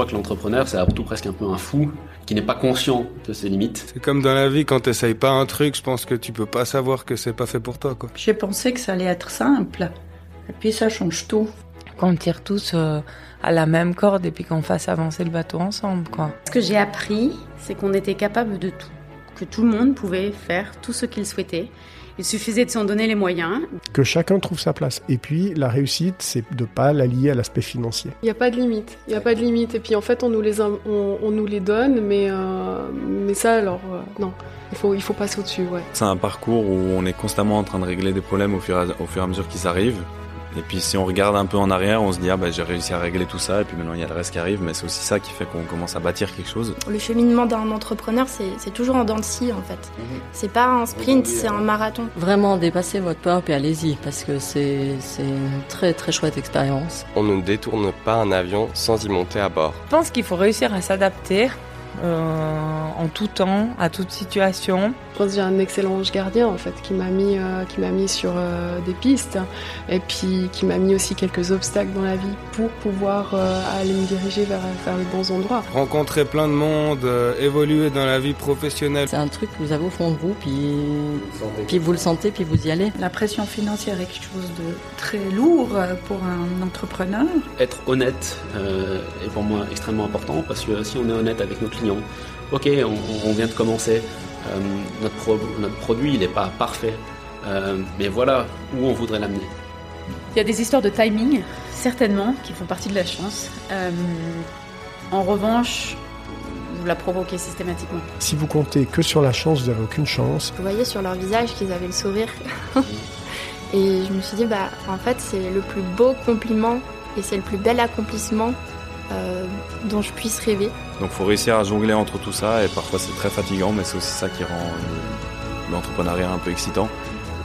crois que l'entrepreneur, c'est avant tout presque un peu un fou qui n'est pas conscient de ses limites. C'est comme dans la vie, quand t'essayes pas un truc, je pense que tu peux pas savoir que c'est pas fait pour toi, quoi. J'ai pensé que ça allait être simple. Et puis ça change tout. Qu'on tire tous euh, à la même corde et puis qu'on fasse avancer le bateau ensemble, quoi. Ce que j'ai appris, c'est qu'on était capable de tout. Que tout le monde pouvait faire tout ce qu'il souhaitait. Il suffisait de s'en donner les moyens. Que chacun trouve sa place. Et puis, la réussite, c'est de pas la lier à l'aspect financier. Il n'y a pas de limite. Il n'y a pas de limite. Et puis, en fait, on nous les, on, on nous les donne, mais, euh, mais ça, alors, euh, non. Il faut, il faut passer au-dessus, ouais. C'est un parcours où on est constamment en train de régler des problèmes au fur à, au fur et à mesure qu'ils arrivent. Et puis si on regarde un peu en arrière, on se dit ah bah j'ai réussi à régler tout ça et puis maintenant il y a le reste qui arrive, mais c'est aussi ça qui fait qu'on commence à bâtir quelque chose. Le cheminement d'un entrepreneur, c'est toujours en dents de scie en fait. C'est pas un sprint, c'est un marathon. Vraiment dépassez votre peur et allez-y parce que c'est une très très chouette expérience. On ne détourne pas un avion sans y monter à bord. Je pense qu'il faut réussir à s'adapter euh, en tout temps, à toute situation. Je pense que j'ai un excellent ange gardien en fait qui m'a mis, euh, qui m'a mis sur euh, des pistes et puis qui m'a mis aussi quelques obstacles dans la vie pour pouvoir euh, aller me diriger vers, vers les bons endroits. Rencontrer plein de monde, euh, évoluer dans la vie professionnelle. C'est un truc que vous avez au fond de vous, puis, puis vous le sentez, puis vous y allez. La pression financière est quelque chose de très lourd pour un entrepreneur. Être honnête euh, est pour moi extrêmement important parce que si on est honnête avec nos clients, ok, on, on vient de commencer, euh, notre, pro- notre produit il n'est pas parfait, euh, mais voilà où on voudrait l'amener. Il y a des histoires de timing, certainement, qui font partie de la chance. Euh, en revanche, vous la provoquez systématiquement. Si vous comptez que sur la chance, vous n'avez aucune chance. Vous voyez sur leur visage qu'ils avaient le sourire. et je me suis dit, bah, en fait, c'est le plus beau compliment et c'est le plus bel accomplissement euh, dont je puisse rêver. Donc faut réussir à jongler entre tout ça et parfois c'est très fatigant, mais c'est aussi ça qui rend euh, l'entrepreneuriat un peu excitant.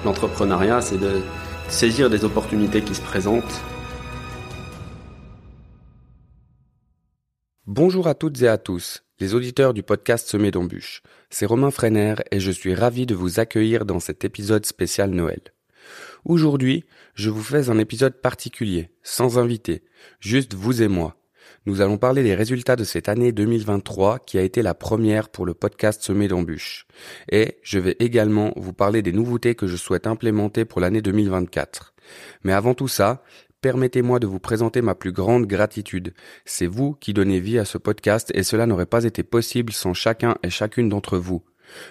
L'entrepreneuriat, c'est de saisir des opportunités qui se présentent. Bonjour à toutes et à tous, les auditeurs du podcast Semé d'embûches. C'est Romain Freiner et je suis ravi de vous accueillir dans cet épisode spécial Noël. Aujourd'hui, je vous fais un épisode particulier, sans invité, juste vous et moi. Nous allons parler des résultats de cette année 2023 qui a été la première pour le podcast Semé d'embûches. Et je vais également vous parler des nouveautés que je souhaite implémenter pour l'année 2024. Mais avant tout ça, permettez-moi de vous présenter ma plus grande gratitude. C'est vous qui donnez vie à ce podcast et cela n'aurait pas été possible sans chacun et chacune d'entre vous.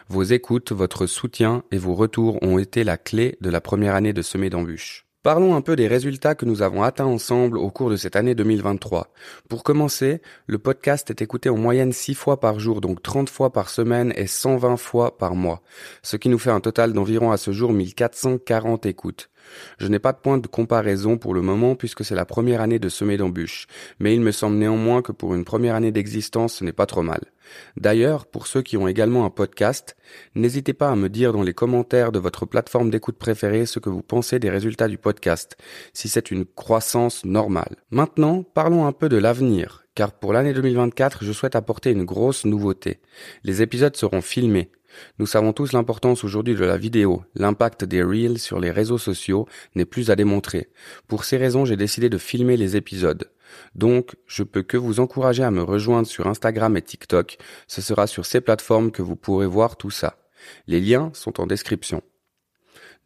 Vos écoutes, votre soutien et vos retours ont été la clé de la première année de Semé d'embûches. Parlons un peu des résultats que nous avons atteints ensemble au cours de cette année 2023. Pour commencer, le podcast est écouté en moyenne 6 fois par jour, donc 30 fois par semaine et 120 fois par mois, ce qui nous fait un total d'environ à ce jour 1440 écoutes. Je n'ai pas de point de comparaison pour le moment puisque c'est la première année de semer d'embûches, mais il me semble néanmoins que pour une première année d'existence ce n'est pas trop mal. D'ailleurs, pour ceux qui ont également un podcast, n'hésitez pas à me dire dans les commentaires de votre plateforme d'écoute préférée ce que vous pensez des résultats du podcast, si c'est une croissance normale. Maintenant, parlons un peu de l'avenir, car pour l'année 2024, je souhaite apporter une grosse nouveauté. Les épisodes seront filmés. Nous savons tous l'importance aujourd'hui de la vidéo. L'impact des Reels sur les réseaux sociaux n'est plus à démontrer. Pour ces raisons, j'ai décidé de filmer les épisodes. Donc, je peux que vous encourager à me rejoindre sur Instagram et TikTok. Ce sera sur ces plateformes que vous pourrez voir tout ça. Les liens sont en description.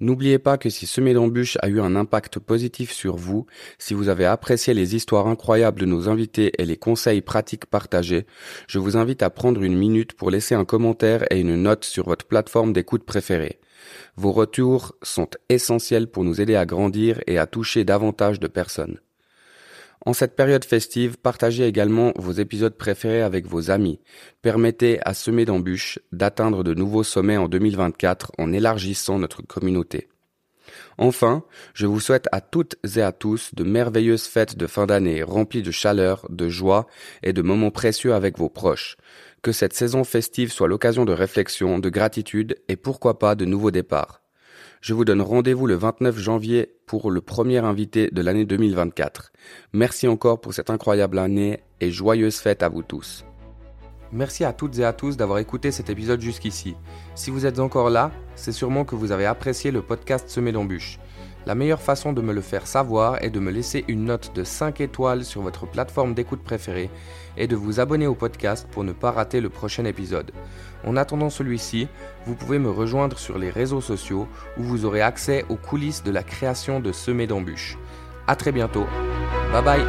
N'oubliez pas que si Semer d'embûches a eu un impact positif sur vous, si vous avez apprécié les histoires incroyables de nos invités et les conseils pratiques partagés, je vous invite à prendre une minute pour laisser un commentaire et une note sur votre plateforme d'écoute préférée. Vos retours sont essentiels pour nous aider à grandir et à toucher davantage de personnes. En cette période festive, partagez également vos épisodes préférés avec vos amis. Permettez à Semer d'embûches d'atteindre de nouveaux sommets en 2024 en élargissant notre communauté. Enfin, je vous souhaite à toutes et à tous de merveilleuses fêtes de fin d'année remplies de chaleur, de joie et de moments précieux avec vos proches. Que cette saison festive soit l'occasion de réflexion, de gratitude et pourquoi pas de nouveaux départs. Je vous donne rendez-vous le 29 janvier pour le premier invité de l'année 2024. Merci encore pour cette incroyable année et joyeuses fêtes à vous tous. Merci à toutes et à tous d'avoir écouté cet épisode jusqu'ici. Si vous êtes encore là, c'est sûrement que vous avez apprécié le podcast Semé d'embûches. La meilleure façon de me le faire savoir est de me laisser une note de 5 étoiles sur votre plateforme d'écoute préférée et de vous abonner au podcast pour ne pas rater le prochain épisode. En attendant celui-ci, vous pouvez me rejoindre sur les réseaux sociaux où vous aurez accès aux coulisses de la création de Semer d'embûches. A très bientôt. Bye bye